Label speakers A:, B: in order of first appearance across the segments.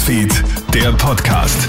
A: Newsfeed, der Podcast.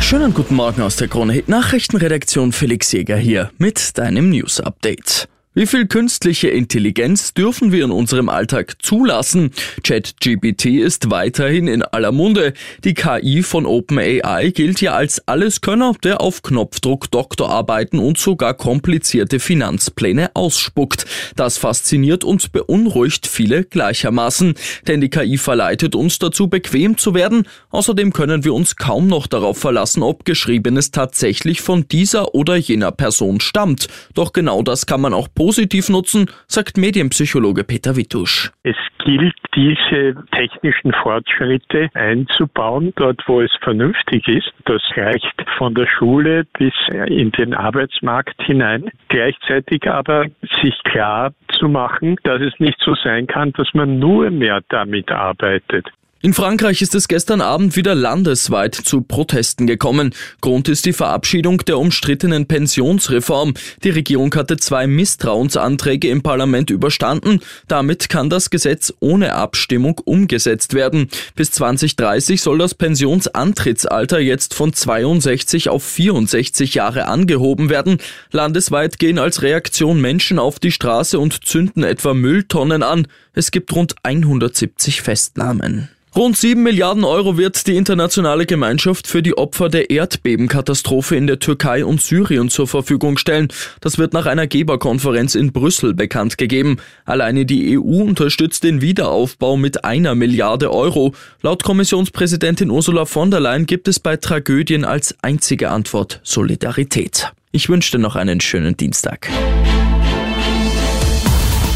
B: Schönen guten Morgen aus der Krone Nachrichtenredaktion Felix Jäger hier mit deinem News Update. Wie viel künstliche Intelligenz dürfen wir in unserem Alltag zulassen? ChatGPT ist weiterhin in aller Munde. Die KI von OpenAI gilt ja als Alleskönner, der auf Knopfdruck Doktorarbeiten und sogar komplizierte Finanzpläne ausspuckt. Das fasziniert und beunruhigt viele gleichermaßen, denn die KI verleitet uns dazu, bequem zu werden. Außerdem können wir uns kaum noch darauf verlassen, ob Geschriebenes tatsächlich von dieser oder jener Person stammt. Doch genau das kann man auch positiv nutzen, sagt Medienpsychologe Peter Wittusch.
C: Es gilt, diese technischen Fortschritte einzubauen, dort wo es vernünftig ist. Das reicht von der Schule bis in den Arbeitsmarkt hinein. Gleichzeitig aber sich klar zu machen, dass es nicht so sein kann, dass man nur mehr damit arbeitet.
B: In Frankreich ist es gestern Abend wieder landesweit zu Protesten gekommen. Grund ist die Verabschiedung der umstrittenen Pensionsreform. Die Regierung hatte zwei Misstrauensanträge im Parlament überstanden. Damit kann das Gesetz ohne Abstimmung umgesetzt werden. Bis 2030 soll das Pensionsantrittsalter jetzt von 62 auf 64 Jahre angehoben werden. Landesweit gehen als Reaktion Menschen auf die Straße und zünden etwa Mülltonnen an. Es gibt rund 170 Festnahmen. Rund 7 Milliarden Euro wird die internationale Gemeinschaft für die Opfer der Erdbebenkatastrophe in der Türkei und Syrien zur Verfügung stellen. Das wird nach einer Geberkonferenz in Brüssel bekannt gegeben. Alleine die EU unterstützt den Wiederaufbau mit einer Milliarde Euro. Laut Kommissionspräsidentin Ursula von der Leyen gibt es bei Tragödien als einzige Antwort Solidarität. Ich wünsche dir noch einen schönen Dienstag.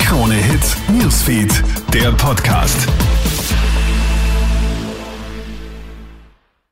A: Krone Hits, Newsfeed, der Podcast.